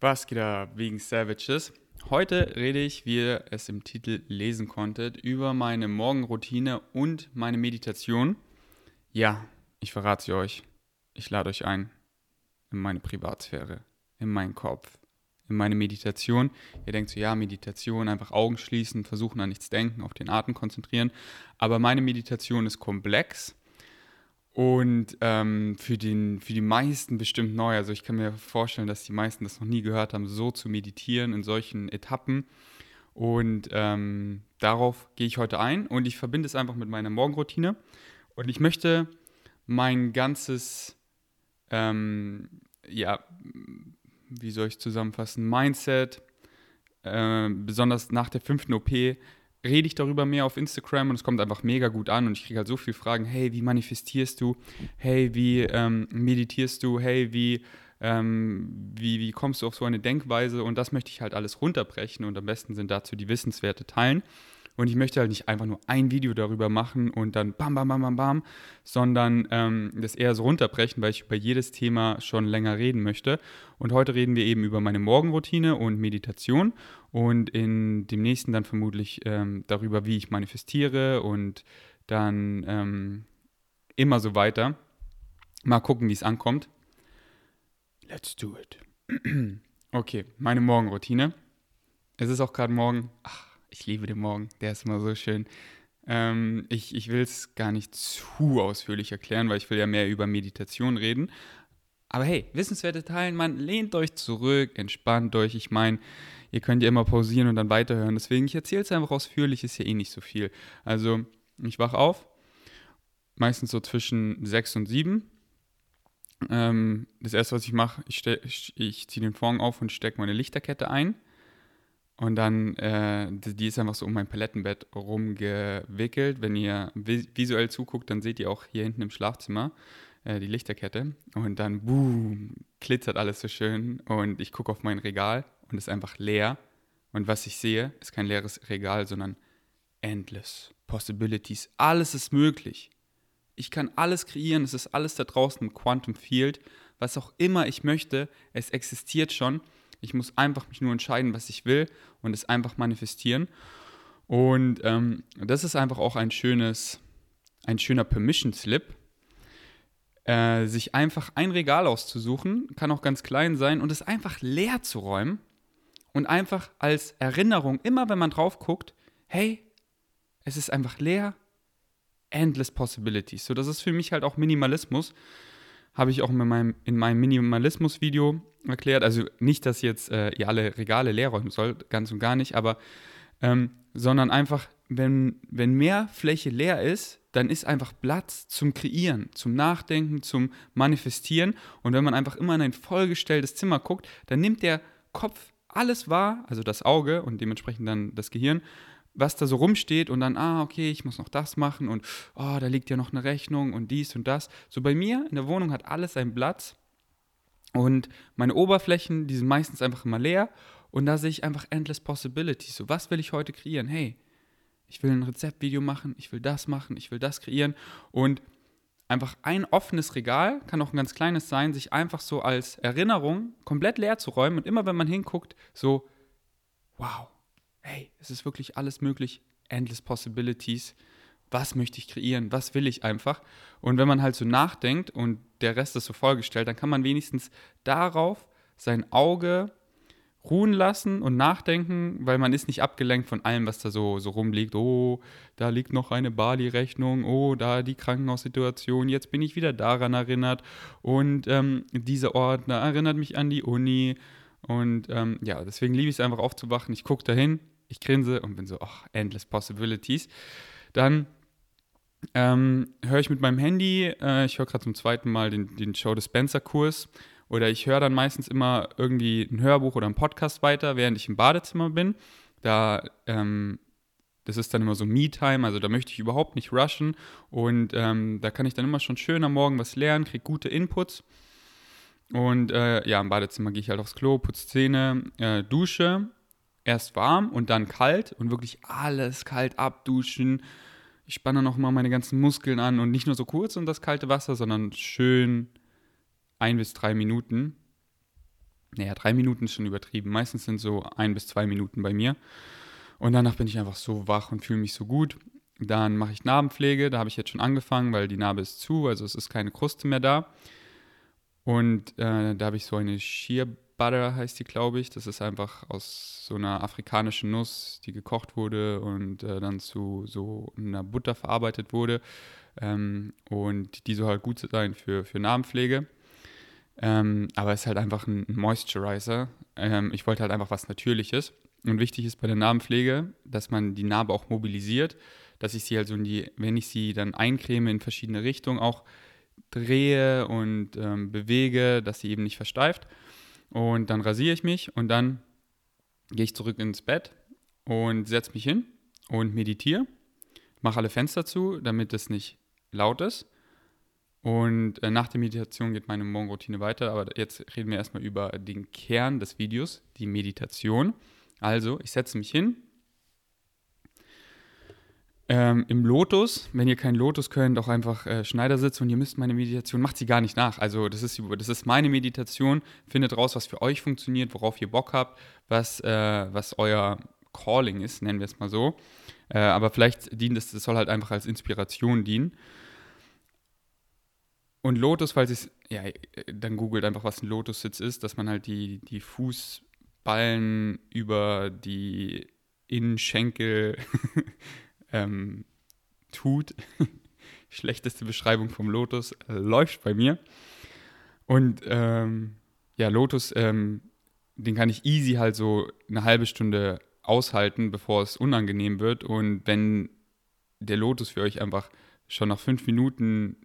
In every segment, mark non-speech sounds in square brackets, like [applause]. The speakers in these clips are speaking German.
Was geht ab wegen Savages? Heute rede ich, wie ihr es im Titel lesen konntet, über meine Morgenroutine und meine Meditation. Ja, ich verrate sie euch. Ich lade euch ein in meine Privatsphäre, in meinen Kopf, in meine Meditation. Ihr denkt so, ja, Meditation, einfach Augen schließen, versuchen an nichts denken, auf den Atem konzentrieren. Aber meine Meditation ist komplex und ähm, für, den, für die meisten bestimmt neu. Also ich kann mir vorstellen, dass die meisten das noch nie gehört haben, so zu meditieren in solchen Etappen. Und ähm, darauf gehe ich heute ein und ich verbinde es einfach mit meiner Morgenroutine. Und ich möchte mein ganzes, ähm, ja, wie soll ich zusammenfassen, Mindset, äh, besonders nach der fünften OP, rede ich darüber mehr auf Instagram und es kommt einfach mega gut an und ich kriege halt so viele Fragen, hey, wie manifestierst du? Hey, wie ähm, meditierst du? Hey, wie, ähm, wie, wie kommst du auf so eine Denkweise? Und das möchte ich halt alles runterbrechen und am besten sind dazu die Wissenswerte teilen. Und ich möchte halt nicht einfach nur ein Video darüber machen und dann bam, bam, bam, bam, bam, sondern ähm, das eher so runterbrechen, weil ich über jedes Thema schon länger reden möchte. Und heute reden wir eben über meine Morgenroutine und Meditation und in dem nächsten dann vermutlich ähm, darüber, wie ich manifestiere und dann ähm, immer so weiter. Mal gucken, wie es ankommt. Let's do it. [clears throat] okay, meine Morgenroutine. Es ist auch gerade morgen. Ach, ich liebe den Morgen, der ist immer so schön. Ähm, ich ich will es gar nicht zu ausführlich erklären, weil ich will ja mehr über Meditation reden. Aber hey, Wissenswerte teilen, man lehnt euch zurück, entspannt euch. Ich meine, ihr könnt ja immer pausieren und dann weiterhören. Deswegen, ich erzähle es einfach ausführlich, ist ja eh nicht so viel. Also, ich wache auf, meistens so zwischen sechs und sieben. Ähm, das erste, was ich mache, ich, ich, ziehe den Vorhang auf und stecke meine Lichterkette ein. Und dann, äh, die ist einfach so um mein Palettenbett rumgewickelt. Wenn ihr visuell zuguckt, dann seht ihr auch hier hinten im Schlafzimmer äh, die Lichterkette. Und dann, boom, glitzert alles so schön. Und ich gucke auf mein Regal und es ist einfach leer. Und was ich sehe, ist kein leeres Regal, sondern endless possibilities. Alles ist möglich. Ich kann alles kreieren. Es ist alles da draußen im Quantum Field. Was auch immer ich möchte, es existiert schon. Ich muss einfach mich nur entscheiden, was ich will und es einfach manifestieren. Und ähm, das ist einfach auch ein schönes, ein schöner Permission Slip, äh, sich einfach ein Regal auszusuchen, kann auch ganz klein sein und es einfach leer zu räumen und einfach als Erinnerung, immer wenn man drauf guckt, hey, es ist einfach leer, endless possibilities. So, das ist für mich halt auch Minimalismus habe ich auch in meinem, in meinem Minimalismus-Video erklärt. Also nicht, dass jetzt äh, ihr alle Regale leer räumen sollt, ganz und gar nicht, aber ähm, sondern einfach, wenn, wenn mehr Fläche leer ist, dann ist einfach Platz zum Kreieren, zum Nachdenken, zum Manifestieren. Und wenn man einfach immer in ein vollgestelltes Zimmer guckt, dann nimmt der Kopf alles wahr, also das Auge und dementsprechend dann das Gehirn, was da so rumsteht und dann, ah, okay, ich muss noch das machen und oh, da liegt ja noch eine Rechnung und dies und das. So bei mir in der Wohnung hat alles seinen Platz und meine Oberflächen, die sind meistens einfach immer leer und da sehe ich einfach endless possibilities. So, was will ich heute kreieren? Hey, ich will ein Rezeptvideo machen, ich will das machen, ich will das kreieren und einfach ein offenes Regal, kann auch ein ganz kleines sein, sich einfach so als Erinnerung komplett leer zu räumen und immer wenn man hinguckt, so, wow, hey, es ist wirklich alles möglich, endless possibilities. Was möchte ich kreieren? Was will ich einfach? Und wenn man halt so nachdenkt und der Rest ist so vollgestellt, dann kann man wenigstens darauf sein Auge ruhen lassen und nachdenken, weil man ist nicht abgelenkt von allem, was da so, so rumliegt. Oh, da liegt noch eine Bali-Rechnung, oh, da die Krankenhaussituation, jetzt bin ich wieder daran erinnert und ähm, dieser Ort erinnert mich an die Uni und ähm, ja, deswegen liebe ich es einfach aufzuwachen. Ich gucke dahin, ich grinse und bin so, ach, endless possibilities. Dann ähm, höre ich mit meinem Handy, äh, ich höre gerade zum zweiten Mal den, den Joe Dispenser-Kurs oder ich höre dann meistens immer irgendwie ein Hörbuch oder einen Podcast weiter, während ich im Badezimmer bin. Da, ähm, das ist dann immer so Me-Time, also da möchte ich überhaupt nicht rushen und ähm, da kann ich dann immer schon schön am Morgen was lernen, kriege gute Inputs. Und äh, ja, im Badezimmer gehe ich halt aufs Klo, putze Zähne, äh, dusche erst warm und dann kalt und wirklich alles kalt abduschen. Ich spanne noch mal meine ganzen Muskeln an und nicht nur so kurz um das kalte Wasser, sondern schön ein bis drei Minuten. naja, drei Minuten ist schon übertrieben. Meistens sind so ein bis zwei Minuten bei mir. Und danach bin ich einfach so wach und fühle mich so gut. Dann mache ich Narbenpflege, da habe ich jetzt schon angefangen, weil die Narbe ist zu, also es ist keine Kruste mehr da. Und äh, da habe ich so eine Sheer Butter, heißt die, glaube ich. Das ist einfach aus so einer afrikanischen Nuss, die gekocht wurde und äh, dann zu so einer Butter verarbeitet wurde. Ähm, und die soll halt gut sein für, für Narbenpflege. Ähm, aber es ist halt einfach ein Moisturizer. Ähm, ich wollte halt einfach was Natürliches. Und wichtig ist bei der Narbenpflege, dass man die Narbe auch mobilisiert, dass ich sie halt in die, wenn ich sie dann eincreme in verschiedene Richtungen, auch drehe und ähm, bewege, dass sie eben nicht versteift. Und dann rasiere ich mich und dann gehe ich zurück ins Bett und setze mich hin und meditiere. Mache alle Fenster zu, damit es nicht laut ist. Und äh, nach der Meditation geht meine Morgenroutine weiter. Aber jetzt reden wir erstmal über den Kern des Videos, die Meditation. Also, ich setze mich hin. Ähm, Im Lotus, wenn ihr keinen Lotus könnt, auch einfach äh, Schneidersitz und ihr müsst meine Meditation, macht sie gar nicht nach. Also das ist, das ist meine Meditation. Findet raus, was für euch funktioniert, worauf ihr Bock habt, was, äh, was euer Calling ist, nennen wir es mal so. Äh, aber vielleicht dient es, das soll halt einfach als Inspiration dienen. Und Lotus, falls es, ja, dann googelt einfach, was ein Lotus-Sitz ist, dass man halt die, die Fußballen über die Innenschenkel [laughs] ähm, tut. [laughs] Schlechteste Beschreibung vom Lotus äh, läuft bei mir. Und ähm, ja, Lotus, ähm, den kann ich easy halt so eine halbe Stunde aushalten, bevor es unangenehm wird. Und wenn der Lotus für euch einfach schon nach fünf Minuten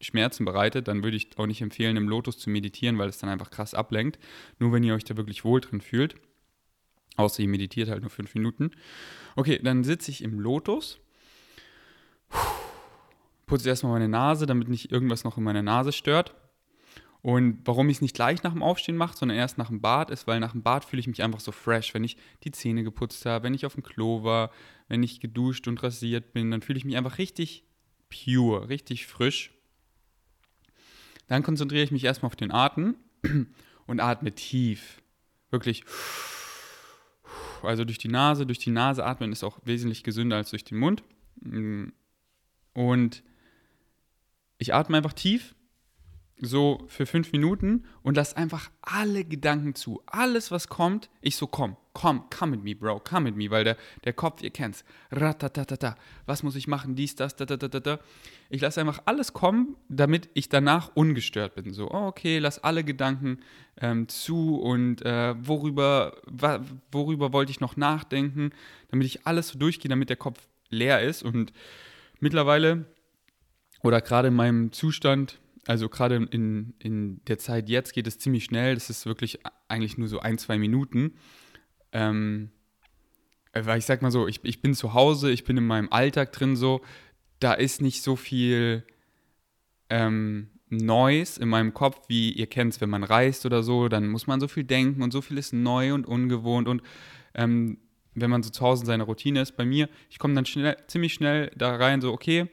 Schmerzen bereitet, dann würde ich auch nicht empfehlen, im Lotus zu meditieren, weil es dann einfach krass ablenkt. Nur wenn ihr euch da wirklich wohl drin fühlt. Außer ihr meditiert halt nur fünf Minuten. Okay, dann sitze ich im Lotus. Putze erstmal meine Nase, damit nicht irgendwas noch in meiner Nase stört. Und warum ich es nicht gleich nach dem Aufstehen mache, sondern erst nach dem Bad, ist, weil nach dem Bad fühle ich mich einfach so fresh. Wenn ich die Zähne geputzt habe, wenn ich auf dem Klo war, wenn ich geduscht und rasiert bin, dann fühle ich mich einfach richtig pure, richtig frisch. Dann konzentriere ich mich erstmal auf den Atem [clears throat] und atme tief. Wirklich. Also durch die Nase, durch die Nase atmen ist auch wesentlich gesünder als durch den Mund. Und ich atme einfach tief so für fünf Minuten und lass einfach alle Gedanken zu. Alles, was kommt, ich so, komm, komm, come with me, Bro, come with me, weil der, der Kopf, ihr kennt's, ratatatata, was muss ich machen, dies, das, da, da, da, da. Ich lasse einfach alles kommen, damit ich danach ungestört bin. So, oh, okay, lass alle Gedanken ähm, zu und äh, worüber, worüber wollte ich noch nachdenken, damit ich alles so durchgehe, damit der Kopf leer ist und mittlerweile oder gerade in meinem Zustand, also gerade in, in der Zeit jetzt geht es ziemlich schnell. Das ist wirklich eigentlich nur so ein, zwei Minuten. Ähm, weil ich sag mal so, ich, ich bin zu Hause, ich bin in meinem Alltag drin so, da ist nicht so viel ähm, Neues in meinem Kopf, wie ihr kennt es, wenn man reist oder so, dann muss man so viel denken und so viel ist neu und ungewohnt und ähm, wenn man so zu Hause in seiner Routine ist, bei mir, ich komme dann schnell, ziemlich schnell da rein, so, okay,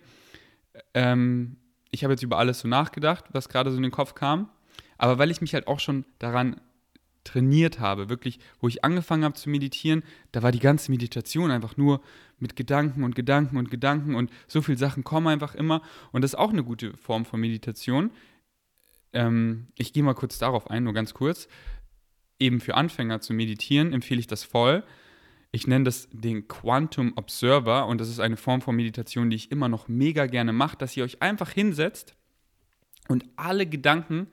ähm, ich habe jetzt über alles so nachgedacht, was gerade so in den Kopf kam. Aber weil ich mich halt auch schon daran trainiert habe, wirklich, wo ich angefangen habe zu meditieren, da war die ganze Meditation einfach nur mit Gedanken und Gedanken und Gedanken und so viele Sachen kommen einfach immer. Und das ist auch eine gute Form von Meditation. Ähm, ich gehe mal kurz darauf ein, nur ganz kurz. Eben für Anfänger zu meditieren empfehle ich das voll, ich nenne das den Quantum Observer und das ist eine Form von Meditation, die ich immer noch mega gerne mache, dass ihr euch einfach hinsetzt und alle Gedanken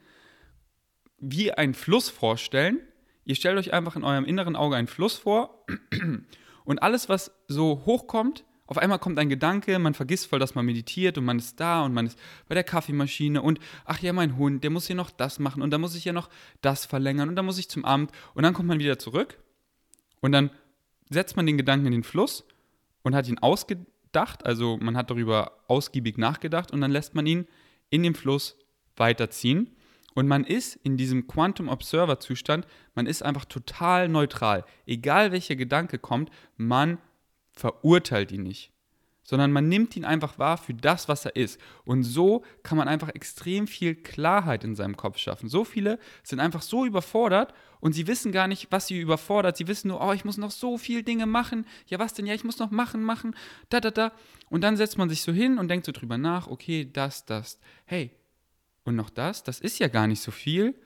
wie einen Fluss vorstellen. Ihr stellt euch einfach in eurem inneren Auge einen Fluss vor [clears throat] und alles, was so hochkommt, auf einmal kommt ein Gedanke, man vergisst voll, dass man meditiert und man ist da und man ist bei der Kaffeemaschine und ach ja, mein Hund, der muss hier noch das machen und da muss ich ja noch das verlängern und da muss ich zum Amt und dann kommt man wieder zurück und dann setzt man den Gedanken in den Fluss und hat ihn ausgedacht, also man hat darüber ausgiebig nachgedacht und dann lässt man ihn in dem Fluss weiterziehen. Und man ist in diesem Quantum Observer Zustand, man ist einfach total neutral. Egal welcher Gedanke kommt, man verurteilt ihn nicht. Sondern man nimmt ihn einfach wahr für das, was er ist. Und so kann man einfach extrem viel Klarheit in seinem Kopf schaffen. So viele sind einfach so überfordert und sie wissen gar nicht, was sie überfordert. Sie wissen nur, oh, ich muss noch so viel Dinge machen. Ja, was denn? Ja, ich muss noch machen, machen, da, da, da. Und dann setzt man sich so hin und denkt so drüber nach, okay, das, das. Hey, und noch das, das ist ja gar nicht so viel.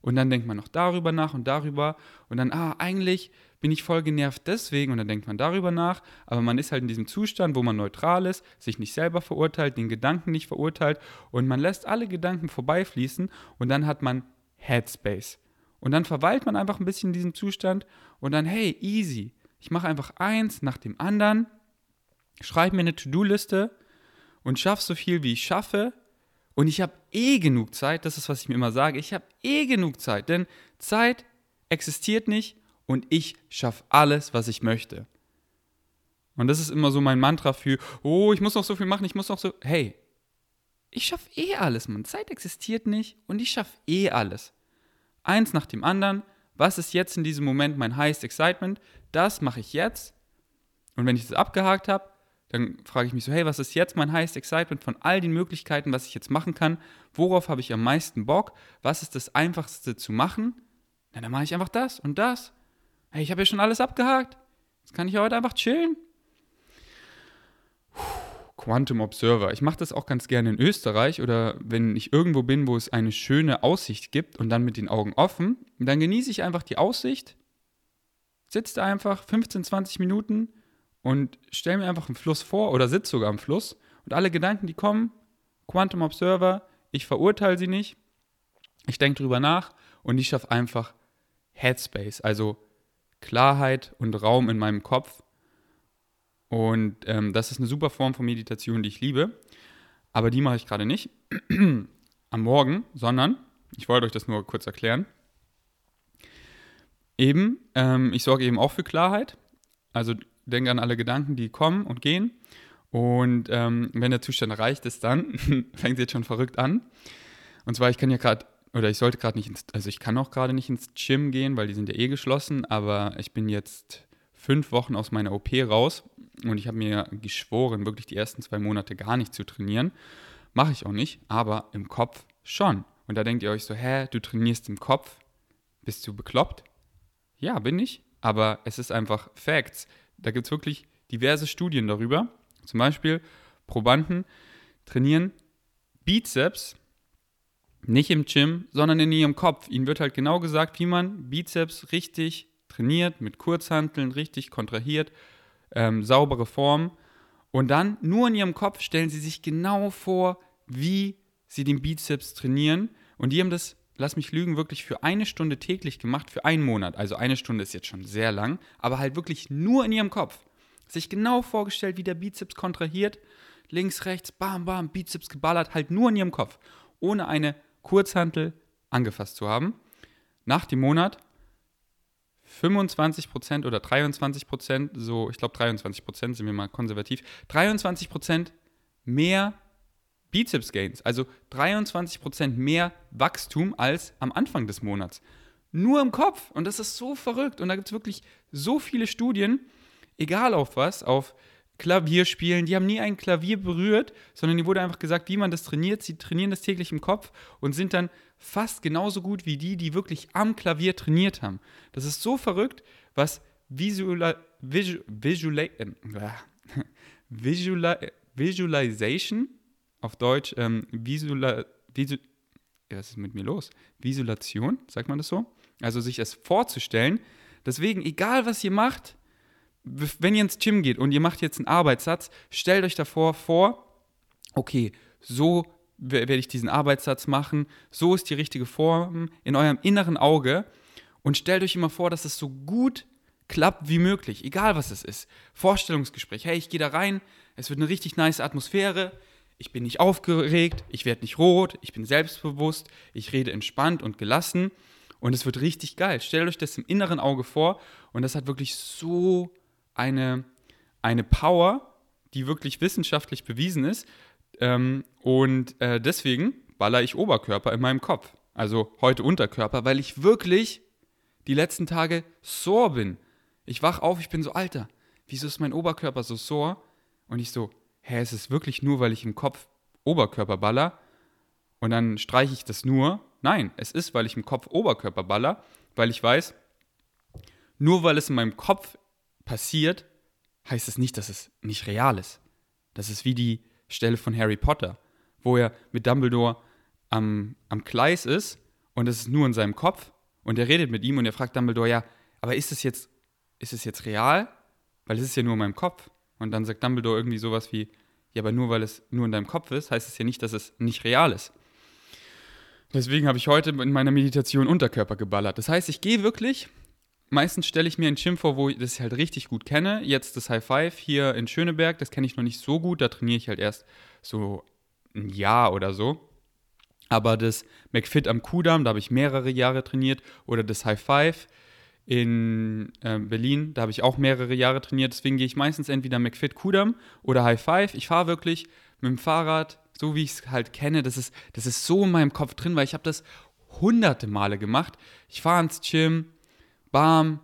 Und dann denkt man noch darüber nach und darüber. Und dann, ah, eigentlich bin ich voll genervt deswegen und dann denkt man darüber nach, aber man ist halt in diesem Zustand, wo man neutral ist, sich nicht selber verurteilt, den Gedanken nicht verurteilt und man lässt alle Gedanken vorbeifließen und dann hat man Headspace. Und dann verweilt man einfach ein bisschen in diesem Zustand und dann, hey, easy. Ich mache einfach eins nach dem anderen, schreibe mir eine To-Do-Liste und schaffe so viel, wie ich schaffe. Und ich habe eh genug Zeit, das ist, was ich mir immer sage, ich habe eh genug Zeit, denn Zeit existiert nicht und ich schaffe alles, was ich möchte. Und das ist immer so mein Mantra für, oh, ich muss noch so viel machen, ich muss noch so, hey, ich schaffe eh alles, Mann. Zeit existiert nicht und ich schaffe eh alles. Eins nach dem anderen. Was ist jetzt in diesem Moment mein highest excitement? Das mache ich jetzt. Und wenn ich das abgehakt habe, dann frage ich mich so, hey, was ist jetzt mein highest excitement von all den Möglichkeiten, was ich jetzt machen kann? Worauf habe ich am meisten Bock? Was ist das einfachste zu machen? Na, dann mache ich einfach das und das Hey, ich habe ja schon alles abgehakt. Jetzt kann ich heute einfach chillen. Quantum Observer. Ich mache das auch ganz gerne in Österreich oder wenn ich irgendwo bin, wo es eine schöne Aussicht gibt und dann mit den Augen offen, dann genieße ich einfach die Aussicht, sitze einfach 15, 20 Minuten und stelle mir einfach einen Fluss vor oder sitze sogar am Fluss und alle Gedanken, die kommen, Quantum Observer, ich verurteile sie nicht, ich denke drüber nach und ich schaffe einfach Headspace, also Klarheit und Raum in meinem Kopf. Und ähm, das ist eine super Form von Meditation, die ich liebe. Aber die mache ich gerade nicht [clears throat] am Morgen, sondern, ich wollte euch das nur kurz erklären, eben, ähm, ich sorge eben auch für Klarheit. Also denke an alle Gedanken, die kommen und gehen. Und ähm, wenn der Zustand erreicht ist, dann [laughs] fängt es jetzt schon verrückt an. Und zwar, ich kann ja gerade oder ich sollte gerade nicht ins, also ich kann auch gerade nicht ins Gym gehen, weil die sind ja eh geschlossen, aber ich bin jetzt fünf Wochen aus meiner OP raus und ich habe mir geschworen, wirklich die ersten zwei Monate gar nicht zu trainieren. Mache ich auch nicht, aber im Kopf schon. Und da denkt ihr euch so, hä, du trainierst im Kopf? Bist du bekloppt? Ja, bin ich, aber es ist einfach Facts. Da gibt es wirklich diverse Studien darüber. Zum Beispiel, Probanden trainieren Bizeps nicht im Gym, sondern in ihrem Kopf. Ihnen wird halt genau gesagt, wie man Bizeps richtig trainiert, mit Kurzhanteln richtig kontrahiert, ähm, saubere Form. Und dann nur in ihrem Kopf stellen sie sich genau vor, wie sie den Bizeps trainieren. Und die haben das, lass mich lügen, wirklich für eine Stunde täglich gemacht, für einen Monat. Also eine Stunde ist jetzt schon sehr lang, aber halt wirklich nur in ihrem Kopf. Sich genau vorgestellt, wie der Bizeps kontrahiert. Links, rechts, bam, bam, Bizeps geballert, halt nur in ihrem Kopf. Ohne eine Kurzhantel angefasst zu haben. Nach dem Monat 25% oder 23%, so, ich glaube 23% sind wir mal konservativ, 23% mehr Bizeps Gains, also 23% mehr Wachstum als am Anfang des Monats. Nur im Kopf. Und das ist so verrückt. Und da gibt es wirklich so viele Studien, egal auf was, auf Klavier spielen. Die haben nie ein Klavier berührt, sondern die wurde einfach gesagt, wie man das trainiert. Sie trainieren das täglich im Kopf und sind dann fast genauso gut wie die, die wirklich am Klavier trainiert haben. Das ist so verrückt, was Visual, Visual, Visual, äh, [laughs] Visual, Visualization auf Deutsch, ähm, Visual, Visual, was ist mit mir los? Visualisation, sagt man das so? Also sich es vorzustellen. Deswegen, egal was ihr macht, wenn ihr ins Gym geht und ihr macht jetzt einen Arbeitssatz, stellt euch davor vor, okay, so werde ich diesen Arbeitssatz machen, so ist die richtige Form in eurem inneren Auge und stellt euch immer vor, dass es so gut klappt wie möglich, egal was es ist. Vorstellungsgespräch, hey, ich gehe da rein, es wird eine richtig nice Atmosphäre, ich bin nicht aufgeregt, ich werde nicht rot, ich bin selbstbewusst, ich rede entspannt und gelassen und es wird richtig geil. Stellt euch das im inneren Auge vor und das hat wirklich so eine, eine Power, die wirklich wissenschaftlich bewiesen ist. Ähm, und äh, deswegen baller ich Oberkörper in meinem Kopf. Also heute Unterkörper, weil ich wirklich die letzten Tage sore bin. Ich wach auf, ich bin so, Alter, wieso ist mein Oberkörper so sore? Und ich so, hä, ist es wirklich nur, weil ich im Kopf Oberkörper baller und dann streiche ich das nur? Nein, es ist, weil ich im Kopf Oberkörper baller, weil ich weiß, nur weil es in meinem Kopf passiert, heißt es nicht, dass es nicht real ist. Das ist wie die Stelle von Harry Potter, wo er mit Dumbledore am, am Gleis ist und es ist nur in seinem Kopf und er redet mit ihm und er fragt Dumbledore, ja, aber ist es jetzt, ist es jetzt real? Weil es ist ja nur in meinem Kopf. Und dann sagt Dumbledore irgendwie sowas wie, ja, aber nur weil es nur in deinem Kopf ist, heißt es ja nicht, dass es nicht real ist. Deswegen habe ich heute in meiner Meditation Unterkörper geballert. Das heißt, ich gehe wirklich, meistens stelle ich mir ein Gym vor, wo ich das halt richtig gut kenne. Jetzt das High Five hier in Schöneberg, das kenne ich noch nicht so gut. Da trainiere ich halt erst so ein Jahr oder so. Aber das McFit am Kudamm, da habe ich mehrere Jahre trainiert. Oder das High Five in äh, Berlin, da habe ich auch mehrere Jahre trainiert. Deswegen gehe ich meistens entweder McFit Kudamm oder High Five. Ich fahre wirklich mit dem Fahrrad, so wie ich es halt kenne. Das ist, das ist so in meinem Kopf drin, weil ich habe das hunderte Male gemacht. Ich fahre ins Gym, bam,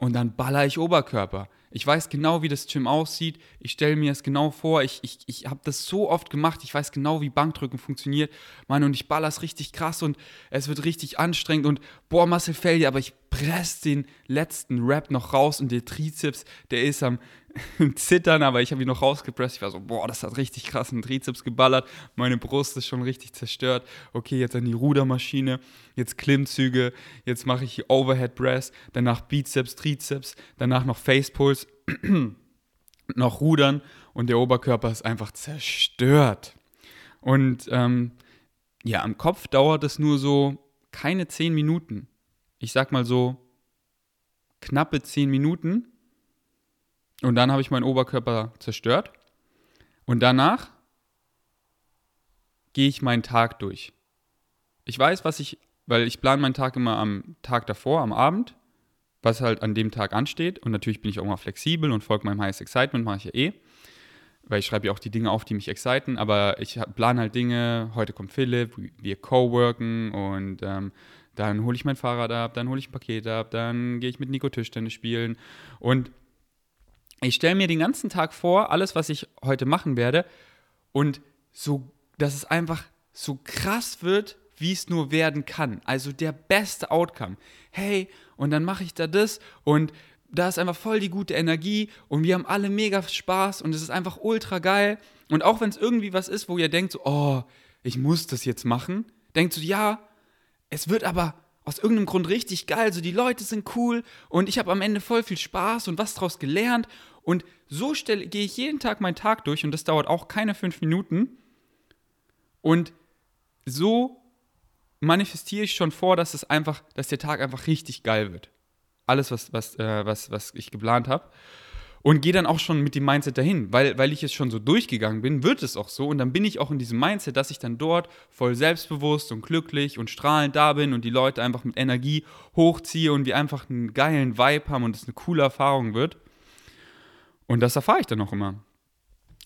und dann baller ich Oberkörper. Ich weiß genau, wie das Gym aussieht. Ich stelle mir es genau vor. Ich, ich, ich habe das so oft gemacht. Ich weiß genau, wie Bankdrücken funktioniert. Mann, und ich baller es richtig krass und es wird richtig anstrengend. Und boah, Muscle Failure, aber ich presse den letzten Rap noch raus und der Trizeps, der ist am [laughs] Zittern, aber ich habe ihn noch rausgepresst. Ich war so, boah, das hat richtig krass einen Trizeps geballert. Meine Brust ist schon richtig zerstört. Okay, jetzt an die Rudermaschine, jetzt Klimmzüge, jetzt mache ich Overhead Press, danach Bizeps, Trizeps, danach noch Facepulse, [clears throat] noch Rudern und der Oberkörper ist einfach zerstört. Und ähm, ja, am Kopf dauert es nur so keine zehn Minuten ich sag mal so, knappe 10 Minuten. Und dann habe ich meinen Oberkörper zerstört. Und danach gehe ich meinen Tag durch. Ich weiß, was ich, weil ich plane meinen Tag immer am Tag davor, am Abend, was halt an dem Tag ansteht. Und natürlich bin ich auch mal flexibel und folge meinem Highest Excitement, mache ich ja eh. Weil ich schreibe ja auch die Dinge auf, die mich exciten. Aber ich plane halt Dinge. Heute kommt Philipp, wir co-worken und ähm, dann hole ich mein Fahrrad ab, dann hole ich ein Paket ab, dann gehe ich mit Nico Tischtennis spielen. Und ich stelle mir den ganzen Tag vor, alles, was ich heute machen werde, und so, dass es einfach so krass wird, wie es nur werden kann. Also der beste Outcome. Hey, und dann mache ich da das und da ist einfach voll die gute Energie und wir haben alle mega Spaß und es ist einfach ultra geil. Und auch wenn es irgendwie was ist, wo ihr denkt, so, oh, ich muss das jetzt machen, denkt so, ja, es wird aber aus irgendeinem Grund richtig geil. So, die Leute sind cool und ich habe am Ende voll viel Spaß und was daraus gelernt. Und so gehe ich jeden Tag meinen Tag durch und das dauert auch keine fünf Minuten. Und so manifestiere ich schon vor, dass es einfach, dass der Tag einfach richtig geil wird. Alles, was, was, äh, was, was ich geplant habe und gehe dann auch schon mit dem Mindset dahin, weil, weil ich jetzt schon so durchgegangen bin, wird es auch so und dann bin ich auch in diesem Mindset, dass ich dann dort voll selbstbewusst und glücklich und strahlend da bin und die Leute einfach mit Energie hochziehe und wir einfach einen geilen Vibe haben und es eine coole Erfahrung wird. Und das erfahre ich dann auch immer.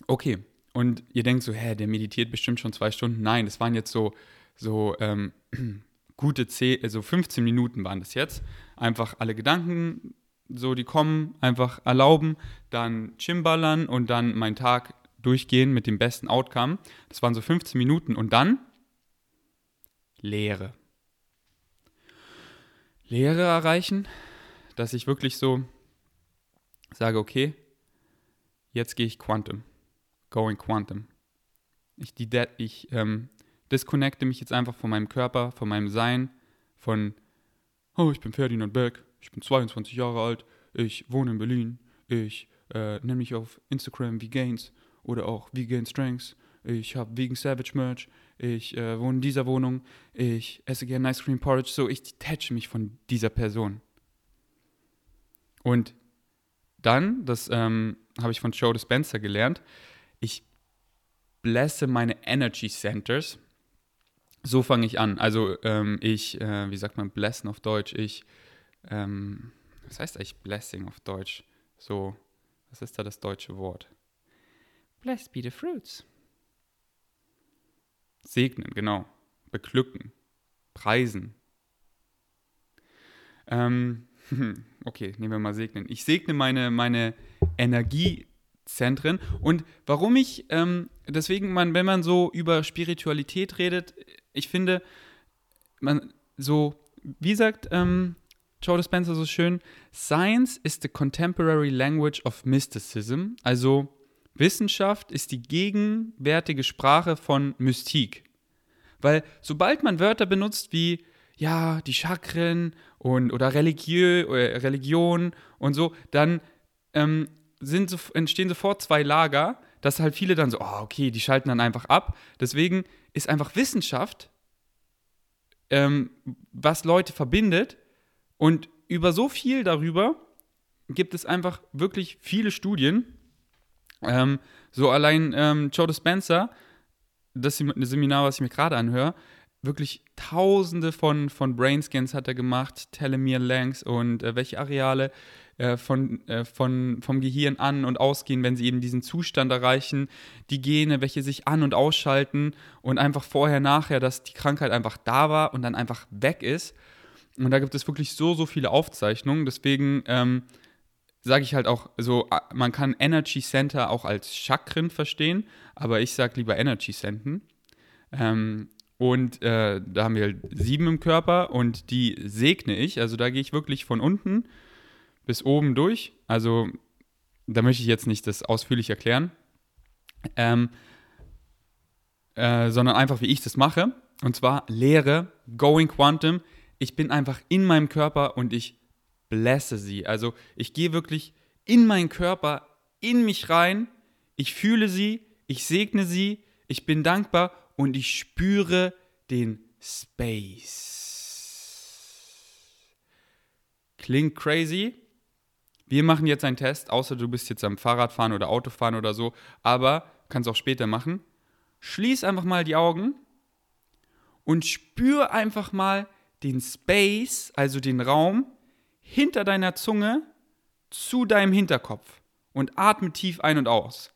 Okay, und ihr denkt so, hä, der meditiert bestimmt schon zwei Stunden. Nein, das waren jetzt so, so ähm, [clears throat] gute 10, also 15 Minuten waren das jetzt. Einfach alle Gedanken so, die kommen, einfach erlauben, dann Chimballern und dann meinen Tag durchgehen mit dem besten Outcome. Das waren so 15 Minuten und dann Leere. Leere erreichen, dass ich wirklich so sage, okay, jetzt gehe ich Quantum. Going Quantum. Ich, die, ich ähm, disconnecte mich jetzt einfach von meinem Körper, von meinem Sein, von, oh, ich bin Ferdinand Beck, ich bin 22 Jahre alt, ich wohne in Berlin, ich äh, nenne mich auf Instagram wie Gains oder auch Vegan Strengths, ich habe Vegan Savage Merch, ich äh, wohne in dieser Wohnung, ich esse gerne Ice Cream Porridge, so ich detache mich von dieser Person. Und dann, das ähm, habe ich von Joe Dispenza gelernt, ich blesse meine Energy Centers. So fange ich an. Also ähm, ich, äh, wie sagt man, blessen auf Deutsch, ich ähm, was heißt eigentlich Blessing auf Deutsch? So, was ist da das deutsche Wort? Blessed be the fruits. Segnen, genau. Beglücken. Preisen. Ähm, [laughs] okay, nehmen wir mal segnen. Ich segne meine, meine Energie Zentren. Und warum ich, ähm, deswegen, man, wenn man so über Spiritualität redet, ich finde, man so, wie sagt ähm, Joe Dispenza so schön, Science is the contemporary language of mysticism. Also Wissenschaft ist die gegenwärtige Sprache von Mystik. Weil sobald man Wörter benutzt wie ja, die Chakren und oder Religiö, äh, Religion und so, dann ähm, sind so, entstehen sofort zwei Lager, dass halt viele dann so, oh, okay, die schalten dann einfach ab. Deswegen ist einfach Wissenschaft, ähm, was Leute verbindet und über so viel darüber gibt es einfach wirklich viele Studien. Ähm, so allein ähm, Joe Dispenza, das Seminar, was ich mir gerade anhöre, wirklich tausende von, von Brainscans hat er gemacht, Telomere Lengths und äh, welche Areale äh, von, äh, von, vom Gehirn an und ausgehen, wenn sie eben diesen Zustand erreichen, die Gene, welche sich an- und ausschalten und einfach vorher, nachher, dass die Krankheit einfach da war und dann einfach weg ist. Und da gibt es wirklich so, so viele Aufzeichnungen. Deswegen ähm, sage ich halt auch so, man kann Energy Center auch als Chakren verstehen, aber ich sage lieber Energy Center. Ähm, und äh, da haben wir halt sieben im Körper und die segne ich. Also da gehe ich wirklich von unten bis oben durch. Also da möchte ich jetzt nicht das ausführlich erklären, ähm, äh, sondern einfach, wie ich das mache. Und zwar Lehre, Going Quantum. Ich bin einfach in meinem Körper und ich blesse sie. Also ich gehe wirklich in meinen Körper, in mich rein. Ich fühle sie, ich segne sie, ich bin dankbar und ich spüre den Space. Klingt crazy. Wir machen jetzt einen Test, außer du bist jetzt am Fahrradfahren oder Autofahren oder so, aber kannst auch später machen. Schließ einfach mal die Augen und spür einfach mal den Space, also den Raum hinter deiner Zunge zu deinem Hinterkopf und atme tief ein und aus.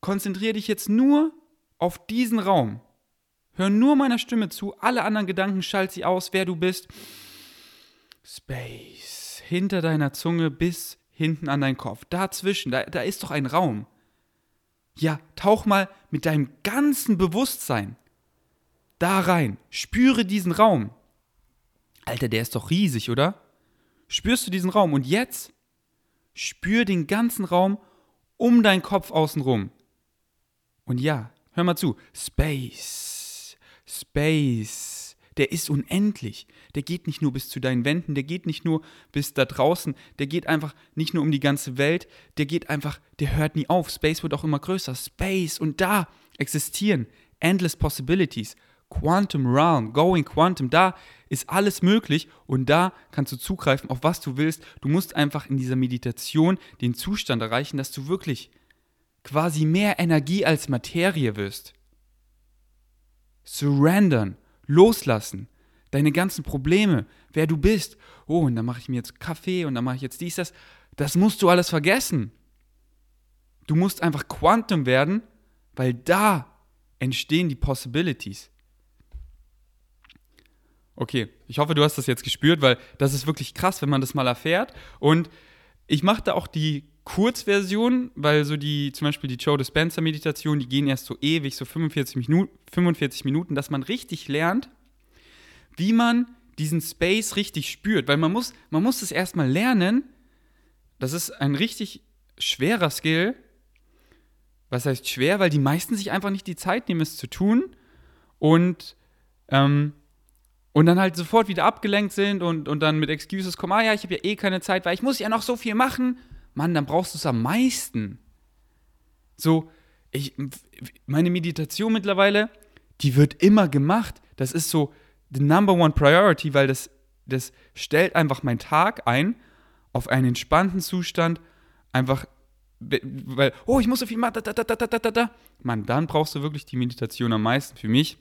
Konzentriere dich jetzt nur auf diesen Raum. Hör nur meiner Stimme zu, alle anderen Gedanken schalt sie aus, wer du bist. Space. Hinter deiner Zunge bis hinten an deinen Kopf. Dazwischen, da, da ist doch ein Raum. Ja, tauch mal mit deinem ganzen Bewusstsein da rein. Spüre diesen Raum. Alter, der ist doch riesig, oder? Spürst du diesen Raum? Und jetzt spür den ganzen Raum um deinen Kopf außenrum. Und ja, hör mal zu. Space. Space. Der ist unendlich. Der geht nicht nur bis zu deinen Wänden, der geht nicht nur bis da draußen, der geht einfach nicht nur um die ganze Welt, der geht einfach, der hört nie auf. Space wird auch immer größer. Space. Und da existieren endless possibilities. Quantum Realm, Going Quantum, da ist alles möglich und da kannst du zugreifen auf was du willst. Du musst einfach in dieser Meditation den Zustand erreichen, dass du wirklich quasi mehr Energie als Materie wirst. Surrendern, loslassen, deine ganzen Probleme, wer du bist. Oh, und dann mache ich mir jetzt Kaffee und dann mache ich jetzt dies, das. Das musst du alles vergessen. Du musst einfach Quantum werden, weil da entstehen die Possibilities. Okay, ich hoffe, du hast das jetzt gespürt, weil das ist wirklich krass, wenn man das mal erfährt. Und ich mache da auch die Kurzversion, weil so die, zum Beispiel die Joe Dispenza Meditation, die gehen erst so ewig, so 45, Minu 45 Minuten, dass man richtig lernt, wie man diesen Space richtig spürt. Weil man muss, man muss es erstmal lernen. Das ist ein richtig schwerer Skill. Was heißt schwer? Weil die meisten sich einfach nicht die Zeit nehmen, es zu tun. Und ähm, und dann halt sofort wieder abgelenkt sind und, und dann mit Excuses kommen, ah ja, ich habe ja eh keine Zeit, weil ich muss ja noch so viel machen. Mann, dann brauchst du es am meisten. So, ich, meine Meditation mittlerweile, die wird immer gemacht. Das ist so the number one priority, weil das, das stellt einfach meinen Tag ein auf einen entspannten Zustand. Einfach, weil, oh, ich muss so viel machen, da, da, da, da, da, da. Mann, dann brauchst du wirklich die Meditation am meisten für mich.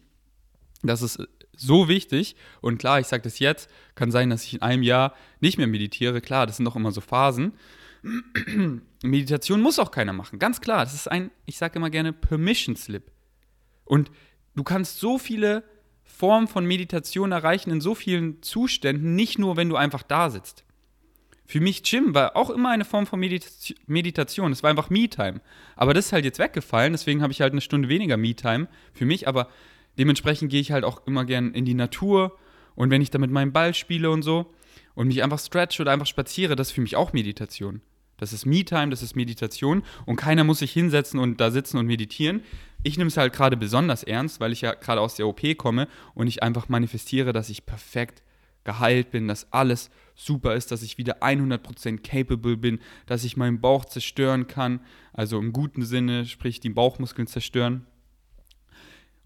Das ist so wichtig. Und klar, ich sage das jetzt, kann sein, dass ich in einem Jahr nicht mehr meditiere. Klar, das sind doch immer so Phasen. [clears throat] Meditation muss auch keiner machen, ganz klar. Das ist ein, ich sage immer gerne, Permission Slip. Und du kannst so viele Formen von Meditation erreichen in so vielen Zuständen, nicht nur, wenn du einfach da sitzt. Für mich Gym war auch immer eine Form von Meditation. Es war einfach Me-Time. Aber das ist halt jetzt weggefallen, deswegen habe ich halt eine Stunde weniger Me-Time für mich. Aber dementsprechend gehe ich halt auch immer gern in die Natur. Und wenn ich da mit meinem Ball spiele und so und mich einfach stretch oder einfach spaziere, das ist für mich auch Meditation. Das ist Me-Time, das ist Meditation und keiner muss sich hinsetzen und da sitzen und meditieren. Ich nehme es halt gerade besonders ernst, weil ich ja gerade aus der OP komme und ich einfach manifestiere, dass ich perfekt geheilt bin, dass alles super ist, dass ich wieder 100% capable bin, dass ich meinen Bauch zerstören kann, also im guten Sinne, sprich die Bauchmuskeln zerstören.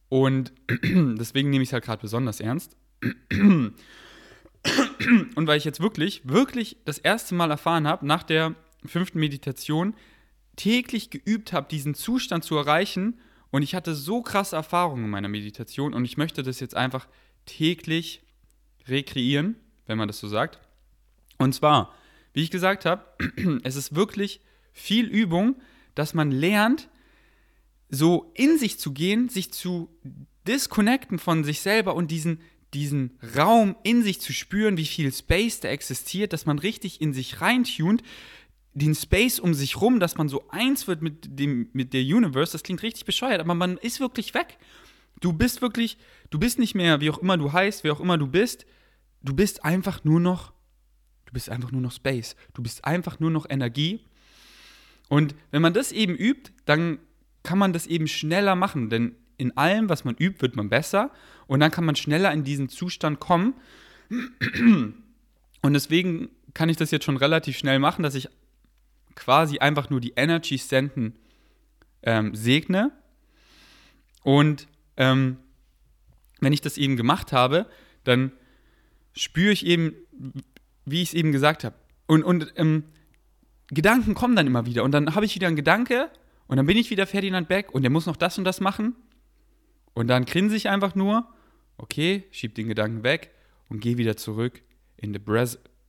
Und [clears throat] deswegen nehme ich es halt gerade besonders ernst. Und weil ich jetzt wirklich, wirklich das erste Mal erfahren habe, nach der fünften Meditation, täglich geübt habe, diesen Zustand zu erreichen. Und ich hatte so krasse Erfahrungen in meiner Meditation und ich möchte das jetzt einfach täglich rekreieren, wenn man das so sagt. Und zwar, wie ich gesagt habe, [clears throat] es ist wirklich viel Übung, dass man lernt, so in sich zu gehen, sich zu disconnecten von sich selber und diesen, diesen Raum in sich zu spüren, wie viel Space da existiert, dass man richtig in sich reintunt, den Space um sich rum, dass man so eins wird mit, dem, mit der Universe, das klingt richtig bescheuert, aber man ist wirklich weg. Du bist wirklich, du bist nicht mehr, wie auch immer du heißt, wie auch immer du bist, du bist einfach nur noch, du bist einfach nur noch Space. Du bist einfach nur noch Energie. Und wenn man das eben übt, dann kann man das eben schneller machen, denn in allem, was man übt, wird man besser und dann kann man schneller in diesen Zustand kommen. [clears throat] Und deswegen kann ich das jetzt schon relativ schnell machen, dass ich quasi einfach nur die Energy senden ähm, segne. Und ähm, wenn ich das eben gemacht habe, dann spüre ich eben, wie ich es eben gesagt habe. Und, und ähm, Gedanken kommen dann immer wieder. Und dann habe ich wieder einen Gedanke und dann bin ich wieder Ferdinand Beck und der muss noch das und das machen. Und dann grinse ich einfach nur, okay, schieb den Gedanken weg und gehe wieder zurück in,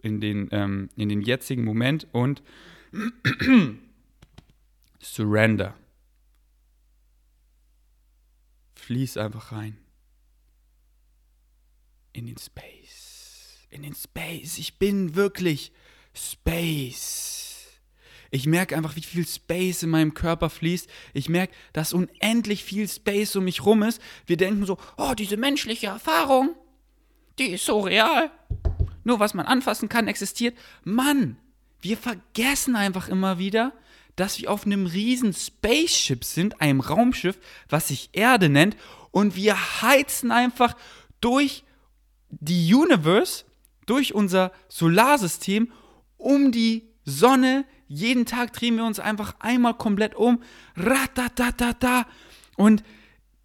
in, den, ähm, in den jetzigen Moment und [clears throat] surrender. Fließ einfach rein. In den Space in den Space. Ich bin wirklich Space. Ich merke einfach, wie viel Space in meinem Körper fließt. Ich merke, dass unendlich viel Space um mich rum ist. Wir denken so, oh, diese menschliche Erfahrung, die ist so real. Nur was man anfassen kann, existiert. Mann, wir vergessen einfach immer wieder, dass wir auf einem riesen Spaceship sind, einem Raumschiff, was sich Erde nennt, und wir heizen einfach durch die Universe durch unser Solarsystem um die Sonne. Jeden Tag drehen wir uns einfach einmal komplett um. Ratatatata. Und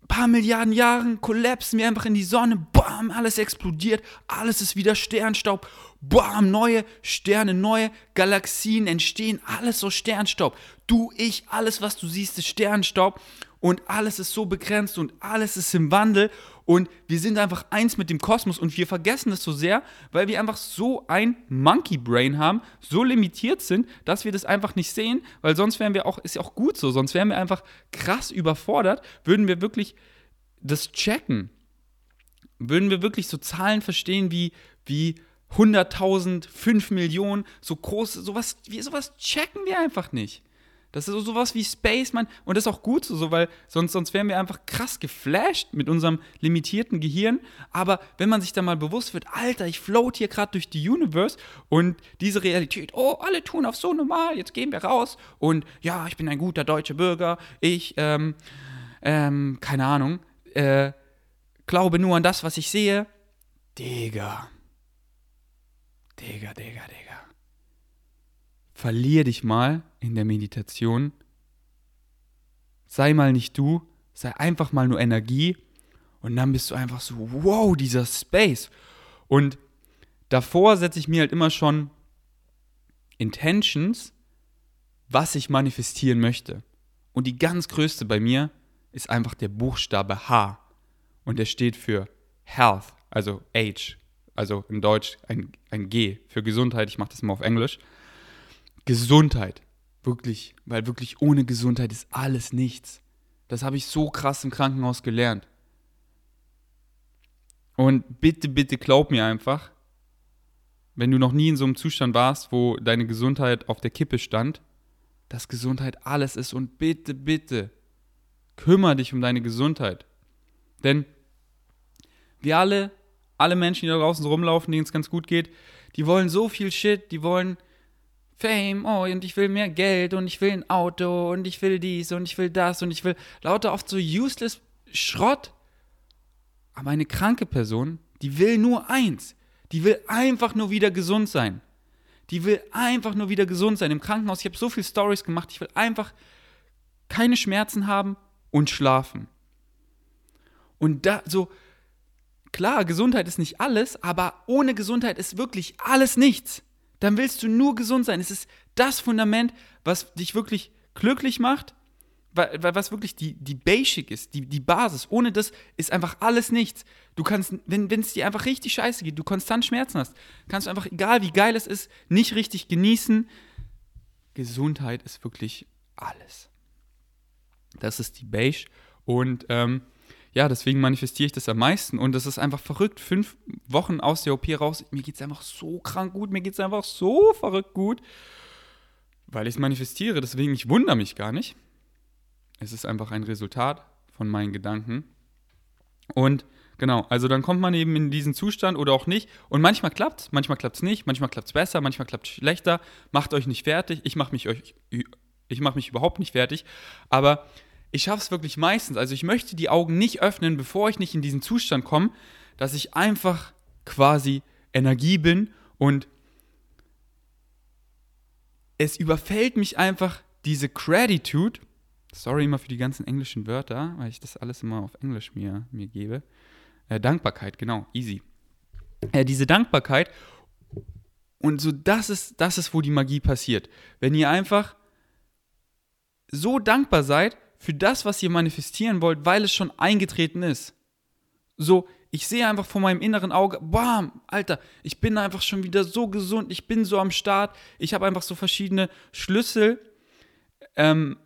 ein paar Milliarden Jahren kollapsen wir einfach in die Sonne. Bam, alles explodiert. Alles ist wieder Sternstaub. Bam, neue Sterne, neue Galaxien entstehen. Alles so Sternstaub. Du, ich, alles, was du siehst, ist Sternstaub und alles ist so begrenzt und alles ist im Wandel und wir sind einfach eins mit dem Kosmos und wir vergessen es so sehr, weil wir einfach so ein Monkey Brain haben, so limitiert sind, dass wir das einfach nicht sehen, weil sonst wären wir auch, ist ja auch gut so, sonst wären wir einfach krass überfordert, würden wir wirklich das checken. Würden wir wirklich so Zahlen verstehen wie, wie 100.000, 5 Millionen, so groß, sowas, wie, sowas checken wir einfach nicht. Das ist so sowas wie Space, man. Und das ist auch gut so, weil sonst, sonst wären wir einfach krass geflasht mit unserem limitierten Gehirn. Aber wenn man sich da mal bewusst wird, Alter, ich float hier gerade durch die Universe und diese Realität, oh, alle tun auf so normal, jetzt gehen wir raus und ja, ich bin ein guter deutscher Bürger, ich, ähm, ähm, keine Ahnung, äh, glaube nur an das, was ich sehe. Digga. Digga, Digga, Digga verlier dich mal in der Meditation. Sei mal nicht du, sei einfach mal nur Energie und dann bist du einfach so, wow, dieser Space. Und davor setze ich mir halt immer schon Intentions, was ich manifestieren möchte. Und die ganz größte bei mir ist einfach der Buchstabe H. Und der steht für Health, also H, also in Deutsch ein, ein G für Gesundheit. Ich mache das mal auf Englisch. Gesundheit. Wirklich, weil wirklich ohne Gesundheit ist alles nichts. Das habe ich so krass im Krankenhaus gelernt. Und bitte, bitte glaub mir einfach, wenn du noch nie in so einem Zustand warst, wo deine Gesundheit auf der Kippe stand, dass Gesundheit alles ist und bitte, bitte, kümmere dich um deine Gesundheit. Denn wir alle, alle Menschen, die da draußen so rumlaufen, denen es ganz gut geht, die wollen so viel Shit, die wollen Fame, oh, und ich will mehr Geld und ich will ein Auto und ich will dies und ich will das und ich will lauter oft so useless Schrott. Aber eine kranke Person, die will nur eins. Die will einfach nur wieder gesund sein. Die will einfach nur wieder gesund sein. Im Krankenhaus, ich habe so viele Stories gemacht, ich will einfach keine Schmerzen haben und schlafen. Und da so, klar, Gesundheit ist nicht alles, aber ohne Gesundheit ist wirklich alles nichts. Dann willst du nur gesund sein. Es ist das Fundament, was dich wirklich glücklich macht was wirklich die, die Basic ist, die, die Basis. Ohne das ist einfach alles nichts. Du kannst, wenn es dir einfach richtig scheiße geht, du konstant Schmerzen hast, kannst du einfach, egal wie geil es ist, nicht richtig genießen. Gesundheit ist wirklich alles. Das ist die Beige. Und ähm, ja, deswegen manifestiere ich das am meisten. Und das ist einfach verrückt. Fünf Wochen aus der OP raus, mir geht es einfach so krank gut, mir geht es einfach so verrückt gut, weil ich es manifestiere. Deswegen, ich wundere mich gar nicht. Es ist einfach ein Resultat von meinen Gedanken. Und genau, also dann kommt man eben in diesen Zustand oder auch nicht. Und manchmal klappt es, manchmal klappt es nicht, manchmal klappt es besser, manchmal klappt es schlechter. Macht euch nicht fertig. Ich mache mich mache mich überhaupt nicht fertig. Aber ich schaffe es wirklich meistens. Also ich möchte die Augen nicht öffnen, bevor ich nicht in diesen Zustand komme, dass ich einfach quasi Energie bin und es überfällt mich einfach diese Gratitude Sorry immer für die ganzen englischen Wörter, weil ich das alles immer auf Englisch mir, mir gebe. Äh, Dankbarkeit, genau, easy. Äh, diese Dankbarkeit und so, das ist, das ist, wo die Magie passiert. Wenn ihr einfach so dankbar seid für das, was ihr manifestieren wollt, weil es schon eingetreten ist. So, ich sehe einfach vor meinem inneren Auge, bam, Alter, ich bin einfach schon wieder so gesund, ich bin so am Start, ich habe einfach so verschiedene Schlüssel, ähm,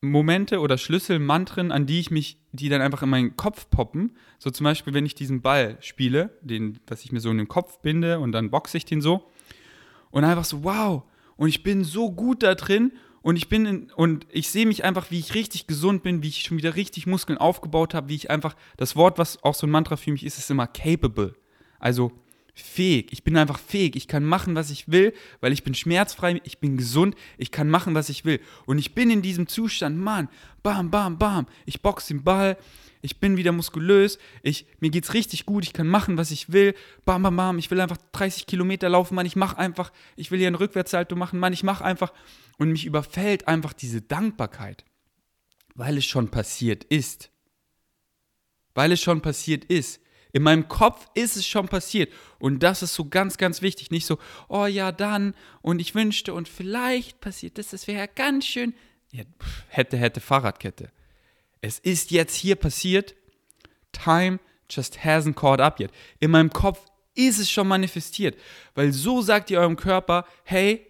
Momente oder Schlüsselmantren, an die ich mich, die dann einfach in meinen Kopf poppen. So zum Beispiel, wenn ich diesen Ball spiele, den, was ich mir so in den Kopf binde und dann boxe ich den so. Und einfach so, wow, und ich bin so gut da drin und ich bin in, und ich sehe mich einfach, wie ich richtig gesund bin, wie ich schon wieder richtig Muskeln aufgebaut habe, wie ich einfach, das Wort, was auch so ein Mantra für mich ist, ist immer capable. Also fähig. Ich bin einfach fähig. Ich kann machen, was ich will, weil ich bin schmerzfrei, ich bin gesund, ich kann machen, was ich will. Und ich bin in diesem Zustand, Mann, bam, bam, bam. Ich boxe den Ball, ich bin wieder muskulös, ich, mir geht's richtig gut, ich kann machen, was ich will, bam, bam, bam. Ich will einfach 30 Kilometer laufen, Mann, ich mach einfach, ich will hier eine Rückwärtssalto machen, Mann, ich mach einfach. Und mich überfällt einfach diese Dankbarkeit, weil es schon passiert ist. Weil es schon passiert ist. In meinem Kopf ist es schon passiert. Und das ist so ganz, ganz wichtig. Nicht so, oh ja, dann und ich wünschte und vielleicht passiert das, das wäre ja ganz schön. Ja, hätte, hätte Fahrradkette. Es ist jetzt hier passiert. Time just hasn't caught up yet. In meinem Kopf ist es schon manifestiert. Weil so sagt ihr eurem Körper, hey,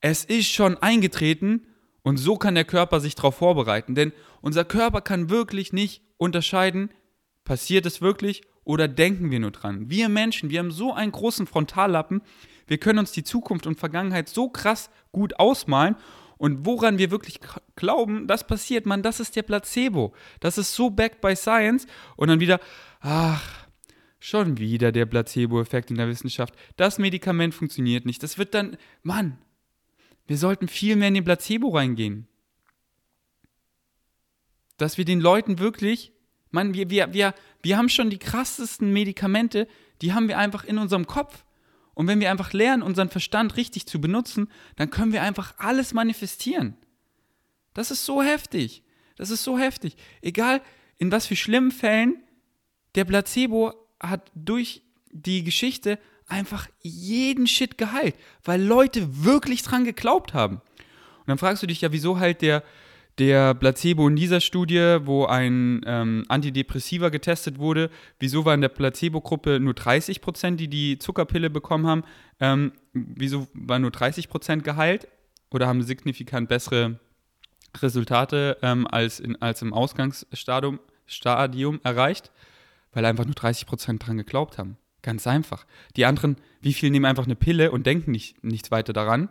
es ist schon eingetreten und so kann der Körper sich darauf vorbereiten. Denn unser Körper kann wirklich nicht unterscheiden, passiert es wirklich oder denken wir nur dran? Wir Menschen, wir haben so einen großen Frontallappen, wir können uns die Zukunft und Vergangenheit so krass gut ausmalen und woran wir wirklich glauben, das passiert, man, das ist der Placebo. Das ist so backed by science und dann wieder, ach, schon wieder der Placebo-Effekt in der Wissenschaft. Das Medikament funktioniert nicht. Das wird dann, Mann, wir sollten viel mehr in den Placebo reingehen. Dass wir den Leuten wirklich Mann, wir, wir, wir, wir haben schon die krassesten Medikamente, die haben wir einfach in unserem Kopf. Und wenn wir einfach lernen, unseren Verstand richtig zu benutzen, dann können wir einfach alles manifestieren. Das ist so heftig. Das ist so heftig. Egal in was für schlimmen Fällen, der Placebo hat durch die Geschichte einfach jeden Shit geheilt, weil Leute wirklich dran geglaubt haben. Und dann fragst du dich ja, wieso halt der, der Placebo in dieser Studie, wo ein ähm, Antidepressiva getestet wurde, wieso war in der Placebo-Gruppe nur 30 Prozent, die die Zuckerpille bekommen haben, ähm, wieso waren nur 30 Prozent geheilt oder haben signifikant bessere Resultate ähm, als, in, als im Ausgangsstadium Stadium erreicht, weil einfach nur 30 Prozent dran geglaubt haben. Ganz einfach. Die anderen, wie viel nehmen einfach eine Pille und denken nicht, nichts weiter daran?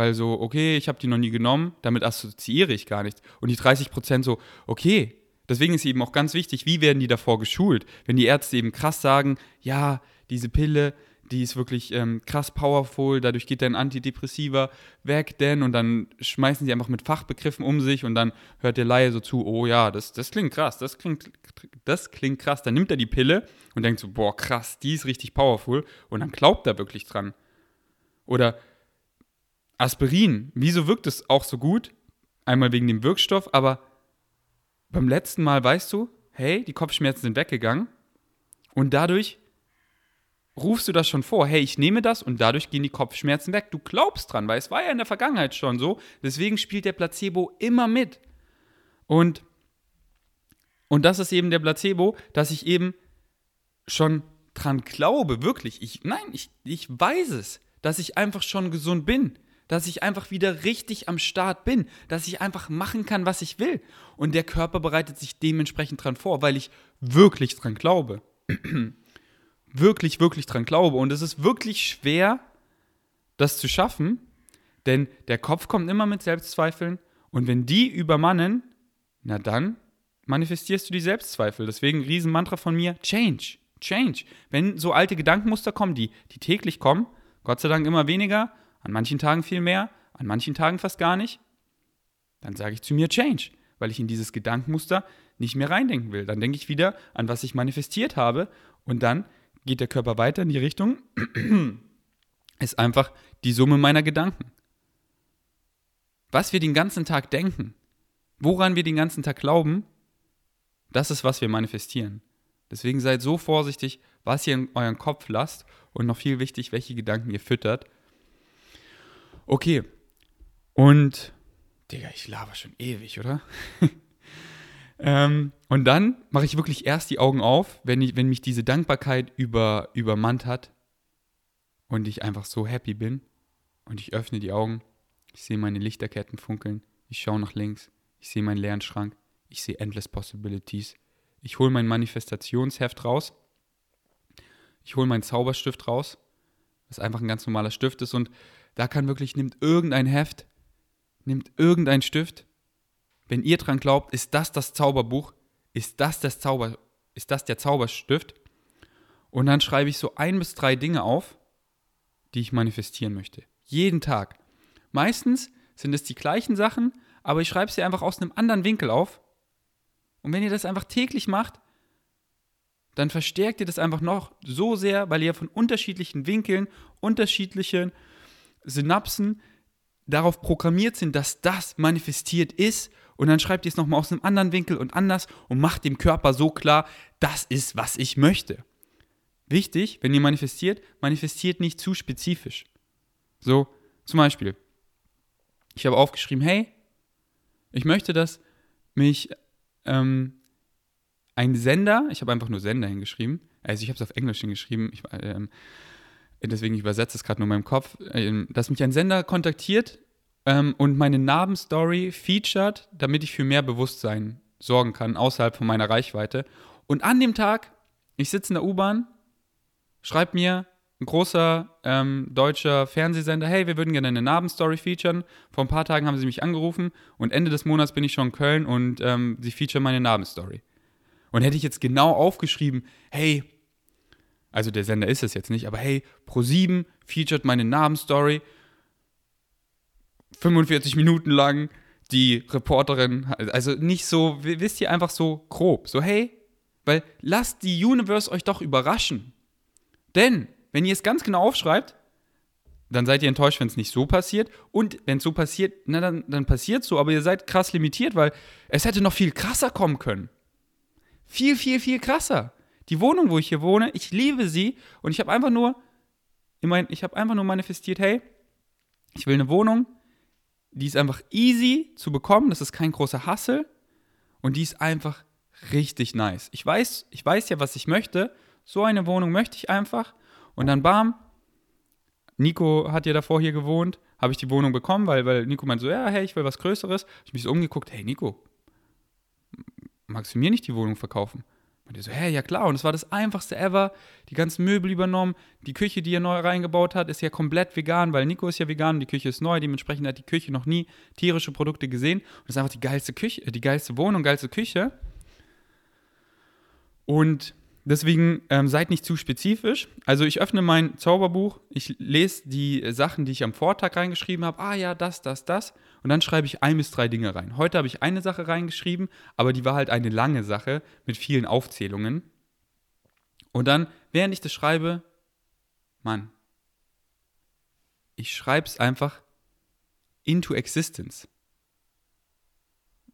Weil so, okay, ich habe die noch nie genommen, damit assoziiere ich gar nichts. Und die 30 Prozent so, okay, deswegen ist eben auch ganz wichtig, wie werden die davor geschult? Wenn die Ärzte eben krass sagen, ja, diese Pille, die ist wirklich ähm, krass powerful, dadurch geht dein Antidepressiva weg, denn und dann schmeißen sie einfach mit Fachbegriffen um sich und dann hört der Laie so zu, oh ja, das, das klingt krass, das klingt, das klingt krass. Dann nimmt er die Pille und denkt so, boah, krass, die ist richtig powerful und dann glaubt er wirklich dran. Oder Aspirin, wieso wirkt es auch so gut? Einmal wegen dem Wirkstoff, aber beim letzten Mal weißt du, hey, die Kopfschmerzen sind weggegangen und dadurch rufst du das schon vor, hey, ich nehme das und dadurch gehen die Kopfschmerzen weg. Du glaubst dran, weil es war ja in der Vergangenheit schon so. Deswegen spielt der Placebo immer mit. Und, und das ist eben der Placebo, dass ich eben schon dran glaube, wirklich. Ich, nein, ich, ich weiß es, dass ich einfach schon gesund bin. Dass ich einfach wieder richtig am Start bin. Dass ich einfach machen kann, was ich will. Und der Körper bereitet sich dementsprechend dran vor, weil ich wirklich dran glaube [clears throat] wirklich, wirklich dran glaube. Und es ist wirklich schwer, das zu schaffen, denn der Kopf kommt immer mit Selbstzweifeln und wenn die übermannen, na dann manifestierst du die Selbstzweifel. Deswegen Riesenmantra von mir, Change, Change. Wenn so alte Gedankenmuster kommen, die, die täglich kommen, Gott sei Dank immer weniger, an manchen Tagen viel mehr, an manchen Tagen fast gar nicht, dann sage ich zu mir Change, weil ich in dieses Gedankenmuster nicht mehr reindenken will. Dann denke ich wieder an, was ich manifestiert habe und dann geht der Körper weiter in die Richtung, [clears throat] ist einfach die Summe meiner Gedanken. Was wir den ganzen Tag denken, woran wir den ganzen Tag glauben, das ist, was wir manifestieren. Deswegen seid so vorsichtig, was ihr in euren Kopf lasst und noch viel wichtig, welche Gedanken ihr füttert. Okay. Und, Digga, ich laber schon ewig, oder? [laughs] Ähm, und dann mache ich wirklich erst die Augen auf, wenn, ich, wenn mich diese Dankbarkeit über, übermannt hat und ich einfach so happy bin. Und ich öffne die Augen, ich sehe meine Lichterketten funkeln, ich schaue nach links, ich sehe meinen leeren Schrank, ich sehe Endless Possibilities. Ich hole mein Manifestationsheft raus, ich hole meinen Zauberstift raus, was einfach ein ganz normaler Stift ist. Und da kann wirklich, nimmt irgendein Heft, nimmt irgendein Stift wenn ihr dran glaubt, ist das das Zauberbuch, ist das, das Zauber, ist das der Zauberstift. Und dann schreibe ich so ein bis drei Dinge auf, die ich manifestieren möchte. Jeden Tag. Meistens sind es die gleichen Sachen, aber ich schreibe sie einfach aus einem anderen Winkel auf. Und wenn ihr das einfach täglich macht, dann verstärkt ihr das einfach noch so sehr, weil ihr von unterschiedlichen Winkeln, unterschiedlichen Synapsen darauf programmiert sind, dass das manifestiert ist und dann schreibt ihr es nochmal aus einem anderen Winkel und anders und macht dem Körper so klar, das ist, was ich möchte. Wichtig, wenn ihr manifestiert, manifestiert nicht zu spezifisch. So, zum Beispiel, ich habe aufgeschrieben, hey, ich möchte, dass mich ähm, ein Sender, ich habe einfach nur Sender hingeschrieben, also ich habe es auf Englisch hingeschrieben, ich, ähm, deswegen ich übersetze es gerade nur in meinem Kopf, äh, dass mich ein Sender kontaktiert ähm, und meine Narbenstory featured, damit ich für mehr Bewusstsein sorgen kann, außerhalb von meiner Reichweite. Und an dem Tag, ich sitze in der U-Bahn, schreibt mir ein großer ähm, deutscher Fernsehsender, hey, wir würden gerne eine Narbenstory featuren. Vor ein paar Tagen haben sie mich angerufen und Ende des Monats bin ich schon in Köln und ähm, sie featuren meine Narbenstory. Und hätte ich jetzt genau aufgeschrieben, hey, also der Sender ist es jetzt nicht, aber hey, Pro7 featured meine Narbenstory 45 Minuten lang die Reporterin, also nicht so, wisst ihr, einfach so grob. So, hey, weil lasst die Universe euch doch überraschen. Denn, wenn ihr es ganz genau aufschreibt, dann seid ihr enttäuscht, wenn es nicht so passiert. Und wenn es so passiert, na dann, dann passiert so, aber ihr seid krass limitiert, weil es hätte noch viel krasser kommen können. Viel, viel, viel krasser. Die Wohnung, wo ich hier wohne, ich liebe sie und ich habe einfach nur, ich habe einfach nur manifestiert, hey, ich will eine Wohnung, die ist einfach easy zu bekommen, das ist kein großer Hassel und die ist einfach richtig nice. Ich weiß, ich weiß ja, was ich möchte. So eine Wohnung möchte ich einfach. Und dann bam, Nico hat ja davor hier gewohnt, habe ich die Wohnung bekommen, weil, weil Nico meinte so, ja, hey, ich will was Größeres. Ich mich so umgeguckt, hey Nico, magst du mir nicht die Wohnung verkaufen? Und er so, hä, ja klar. Und es war das einfachste ever. Die ganzen Möbel übernommen. Die Küche, die er neu reingebaut hat, ist ja komplett vegan, weil Nico ist ja vegan und die Küche ist neu. Dementsprechend hat die Küche noch nie tierische Produkte gesehen. Und das ist einfach die geilste Küche, die geilste Wohnung, geilste Küche. Und Deswegen ähm, seid nicht zu spezifisch. Also ich öffne mein Zauberbuch, ich lese die Sachen, die ich am Vortag reingeschrieben habe. Ah ja, das, das, das. Und dann schreibe ich ein bis drei Dinge rein. Heute habe ich eine Sache reingeschrieben, aber die war halt eine lange Sache mit vielen Aufzählungen. Und dann, während ich das schreibe, Mann, ich schreibe es einfach into existence.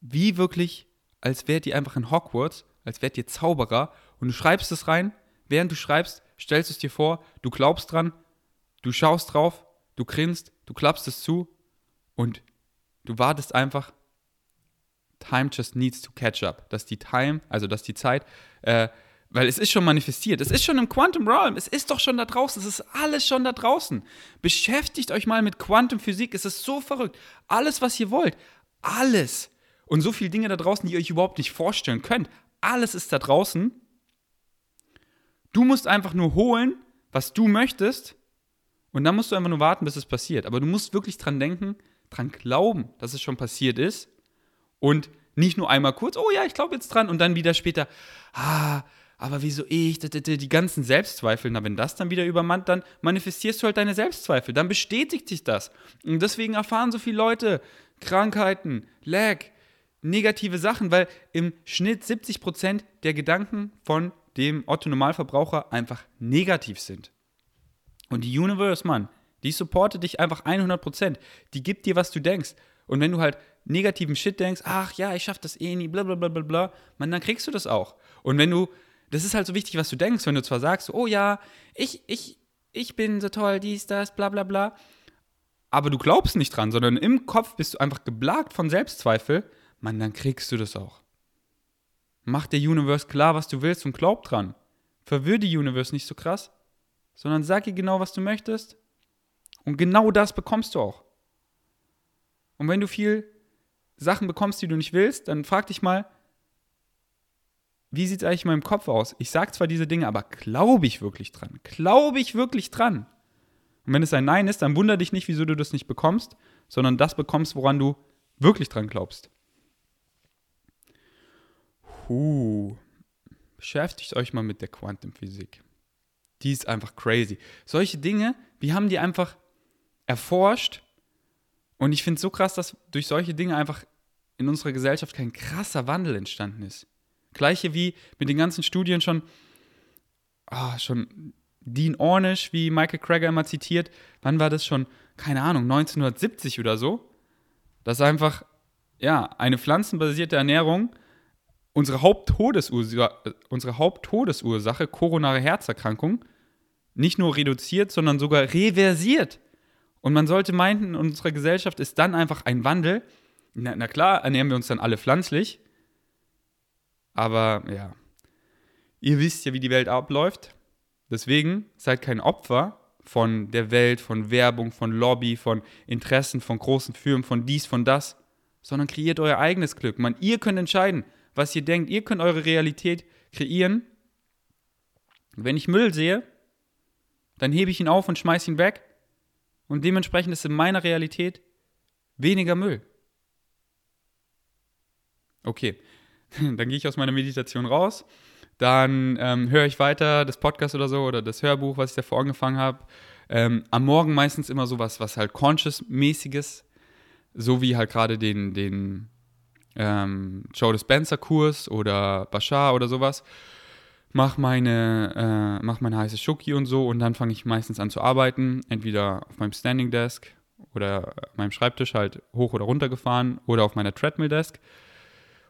Wie wirklich, als wärt ihr einfach in Hogwarts, als wärt ihr Zauberer und du schreibst es rein. Während du schreibst, stellst du es dir vor, du glaubst dran, du schaust drauf, du grinst, du klappst es zu und du wartest einfach. Time just needs to catch up. Dass die Time, also dass die Zeit, äh, weil es ist schon manifestiert, es ist schon im Quantum Realm, es ist doch schon da draußen, es ist alles schon da draußen. Beschäftigt euch mal mit Quantumphysik, es ist so verrückt. Alles, was ihr wollt, alles. Und so viele Dinge da draußen, die ihr euch überhaupt nicht vorstellen könnt, alles ist da draußen. Du musst einfach nur holen, was du möchtest. Und dann musst du einfach nur warten, bis es passiert. Aber du musst wirklich dran denken, dran glauben, dass es schon passiert ist. Und nicht nur einmal kurz, oh ja, ich glaube jetzt dran. Und dann wieder später, ah, aber wieso ich, die ganzen Selbstzweifel. Na, wenn das dann wieder übermannt, dann manifestierst du halt deine Selbstzweifel. Dann bestätigt sich das. Und deswegen erfahren so viele Leute Krankheiten, Lag, negative Sachen, weil im Schnitt 70% der Gedanken von dem Otto-Normalverbraucher einfach negativ sind. Und die Universe, Mann, die supportet dich einfach 100%. Die gibt dir, was du denkst. Und wenn du halt negativen Shit denkst, ach ja, ich schaff das eh nie, bla bla bla bla bla, man, dann kriegst du das auch. Und wenn du, das ist halt so wichtig, was du denkst, wenn du zwar sagst, oh ja, ich, ich, ich bin so toll, dies, das, bla bla bla, aber du glaubst nicht dran, sondern im Kopf bist du einfach geplagt von Selbstzweifel, man, dann kriegst du das auch. Mach der Universe klar, was du willst und glaub dran. Verwirr die Universe nicht so krass, sondern sag ihr genau, was du möchtest. Und genau das bekommst du auch. Und wenn du viel Sachen bekommst, die du nicht willst, dann frag dich mal, wie sieht es eigentlich in meinem Kopf aus? Ich sage zwar diese Dinge, aber glaube ich wirklich dran? Glaube ich wirklich dran? Und wenn es ein Nein ist, dann wundere dich nicht, wieso du das nicht bekommst, sondern das bekommst, woran du wirklich dran glaubst. Puh. Beschäftigt euch mal mit der Quantenphysik. Die ist einfach crazy. Solche Dinge, wir haben die einfach erforscht. Und ich finde es so krass, dass durch solche Dinge einfach in unserer Gesellschaft kein krasser Wandel entstanden ist. Gleiche wie mit den ganzen Studien schon, oh, schon Dean Ornish, wie Michael Krager immer zitiert, wann war das schon? Keine Ahnung, 1970 oder so. Dass einfach, ja, eine pflanzenbasierte Ernährung unsere Haupttodesursache, unsere Haupttodesursache, koronare Herzerkrankung, nicht nur reduziert, sondern sogar reversiert. Und man sollte meinen, in unserer Gesellschaft ist dann einfach ein Wandel. Na, na klar, ernähren wir uns dann alle pflanzlich. Aber ja, ihr wisst ja, wie die Welt abläuft. Deswegen seid kein Opfer von der Welt, von Werbung, von Lobby, von Interessen, von großen Firmen, von dies, von das, sondern kreiert euer eigenes Glück. Man, ihr könnt entscheiden, was ihr denkt. Ihr könnt eure Realität kreieren. Wenn ich Müll sehe, dann hebe ich ihn auf und schmeiße ihn weg. Und dementsprechend ist in meiner Realität weniger Müll. Okay, [laughs] dann gehe ich aus meiner Meditation raus. Dann ähm, höre ich weiter das Podcast oder so oder das Hörbuch, was ich davor angefangen habe. Ähm, am Morgen meistens immer sowas, was halt Conscious-mäßiges, so wie halt gerade den, den ähm, Joe Dispenza-Kurs oder Bashar oder sowas. Mach meine, äh, mach meine heiße Schoki und so und dann fange ich meistens an zu arbeiten. Entweder auf meinem Standing Desk oder meinem Schreibtisch halt hoch oder runter gefahren oder auf meiner Treadmill Desk.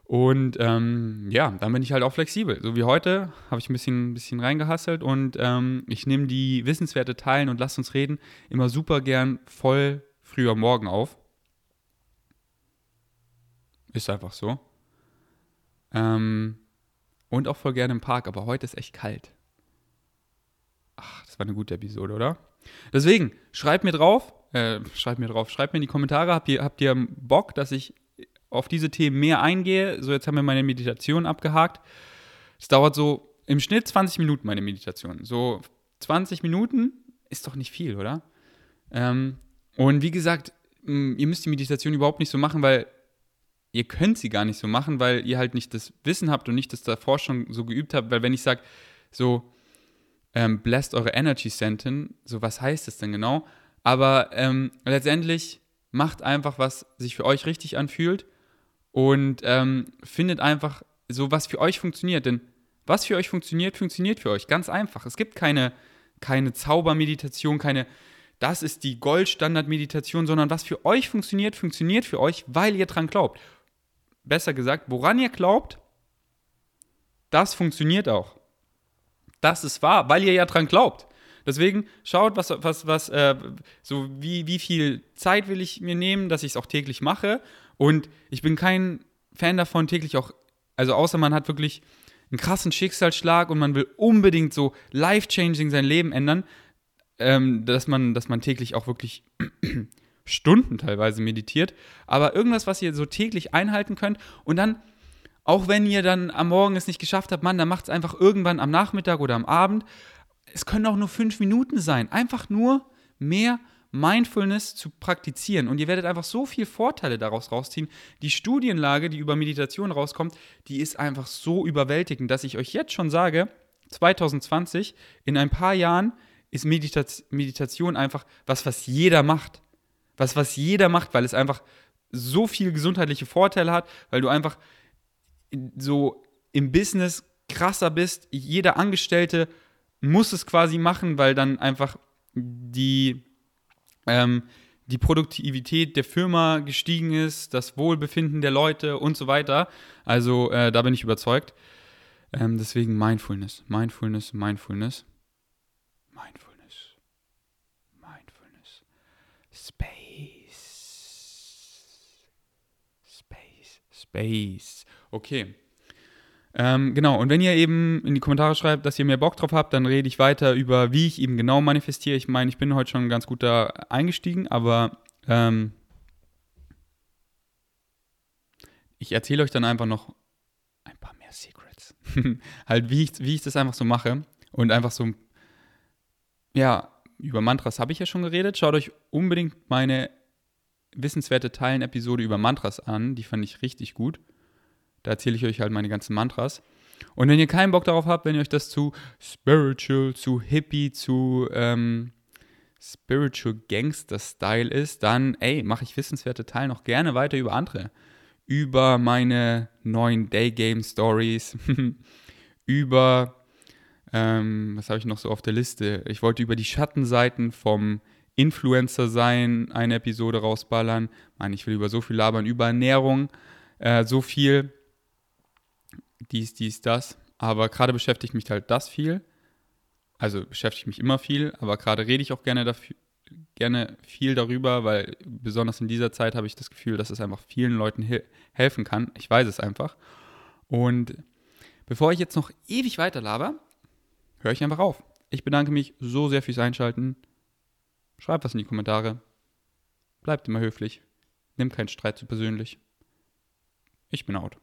Und ähm, ja, dann bin ich halt auch flexibel. So wie heute habe ich ein bisschen, bisschen reingehasselt und ähm, ich nehme die Wissenswerte teilen und lasst uns reden immer super gern voll früher Morgen auf. Ist einfach so. Ähm, und auch voll gerne im Park, aber heute ist echt kalt. Ach, das war eine gute Episode, oder? Deswegen, schreibt mir drauf, äh, schreibt mir drauf, schreibt mir in die Kommentare, habt ihr, habt ihr Bock, dass ich auf diese Themen mehr eingehe? So, jetzt haben wir meine Meditation abgehakt. Es dauert so im Schnitt 20 Minuten meine Meditation. So 20 Minuten ist doch nicht viel, oder? Ähm, und wie gesagt, ihr müsst die Meditation überhaupt nicht so machen, weil ihr könnt sie gar nicht so machen, weil ihr halt nicht das Wissen habt und nicht das davor schon so geübt habt. Weil wenn ich sage, so, ähm, blast eure Energy Center, so was heißt das denn genau? Aber ähm, letztendlich macht einfach, was sich für euch richtig anfühlt und ähm, findet einfach so, was für euch funktioniert. Denn was für euch funktioniert, funktioniert für euch. Ganz einfach. Es gibt keine, keine Zaubermeditation, keine, das ist die Goldstandard-Meditation, sondern was für euch funktioniert, funktioniert für euch, weil ihr dran glaubt. Besser gesagt, woran ihr glaubt, das funktioniert auch. Das ist wahr, weil ihr ja dran glaubt. Deswegen schaut, was, was, was, äh, so wie, wie viel Zeit will ich mir nehmen, dass ich es auch täglich mache. Und ich bin kein Fan davon, täglich auch, also außer man hat wirklich einen krassen Schicksalsschlag und man will unbedingt so life-changing sein Leben ändern, ähm, dass, man, dass man täglich auch wirklich Stunden teilweise meditiert. Aber irgendwas, was ihr so täglich einhalten könnt und dann, auch wenn ihr dann am Morgen es nicht geschafft habt, Mann, dann macht es einfach irgendwann am Nachmittag oder am Abend. Es können auch nur fünf Minuten sein. Einfach nur mehr Mindfulness zu praktizieren. Und ihr werdet einfach so viele Vorteile daraus rausziehen. Die Studienlage, die über Meditation rauskommt, die ist einfach so überwältigend, dass ich euch jetzt schon sage, 2020, in ein paar Jahren ist Meditation einfach was, was jeder macht. Was, was jeder macht, weil es einfach so viele gesundheitliche Vorteile hat, weil du einfach so im Business krasser bist. Jeder Angestellte muss es quasi machen, weil dann einfach die ähm, die Produktivität der Firma gestiegen ist, das Wohlbefinden der Leute und so weiter. Also äh, da bin ich überzeugt. Ähm, deswegen Mindfulness, Mindfulness, Mindfulness, Mindfulness, Space, Space. Okay. Ähm, genau, und wenn ihr eben in die Kommentare schreibt, dass ihr mehr Bock drauf habt, dann rede ich weiter über, wie ich eben genau manifestiere. Ich meine, ich bin heute schon ganz gut da eingestiegen, aber ähm, ich erzähle euch dann einfach noch ein paar mehr Secrets. [laughs] halt, wie ich, wie ich das einfach so mache und einfach so, ja, über Mantras habe ich ja schon geredet. Schaut euch unbedingt meine wissenswerte Teilen-Episode über Mantras an. Die fand ich richtig gut. Da erzähle ich euch halt meine ganzen Mantras. Und wenn ihr keinen Bock darauf habt, wenn ihr euch das zu spiritual, zu hippie, zu ähm, spiritual Gangster-Style ist, dann, ey, mache ich wissenswerte Teile noch gerne weiter über andere. Über meine neuen Daygame-Stories, [laughs] über, ähm, was habe ich noch so auf der Liste? Ich wollte über die Schattenseiten vom Influencer sein, eine Episode rausballern. Meine, ich will über so viel labern, über Ernährung, äh, so viel dies, dies, das. Aber gerade beschäftigt mich halt das viel. Also beschäftigt mich immer viel, aber gerade rede ich auch gerne, dafür, gerne viel darüber, weil besonders in dieser Zeit habe ich das Gefühl, dass es einfach vielen Leuten he helfen kann. Ich weiß es einfach. Und bevor ich jetzt noch ewig weiter laber, höre ich einfach auf. Ich bedanke mich so sehr fürs Einschalten. Schreibt was in die Kommentare. Bleibt immer höflich. Nimm keinen Streit zu persönlich. Ich bin out.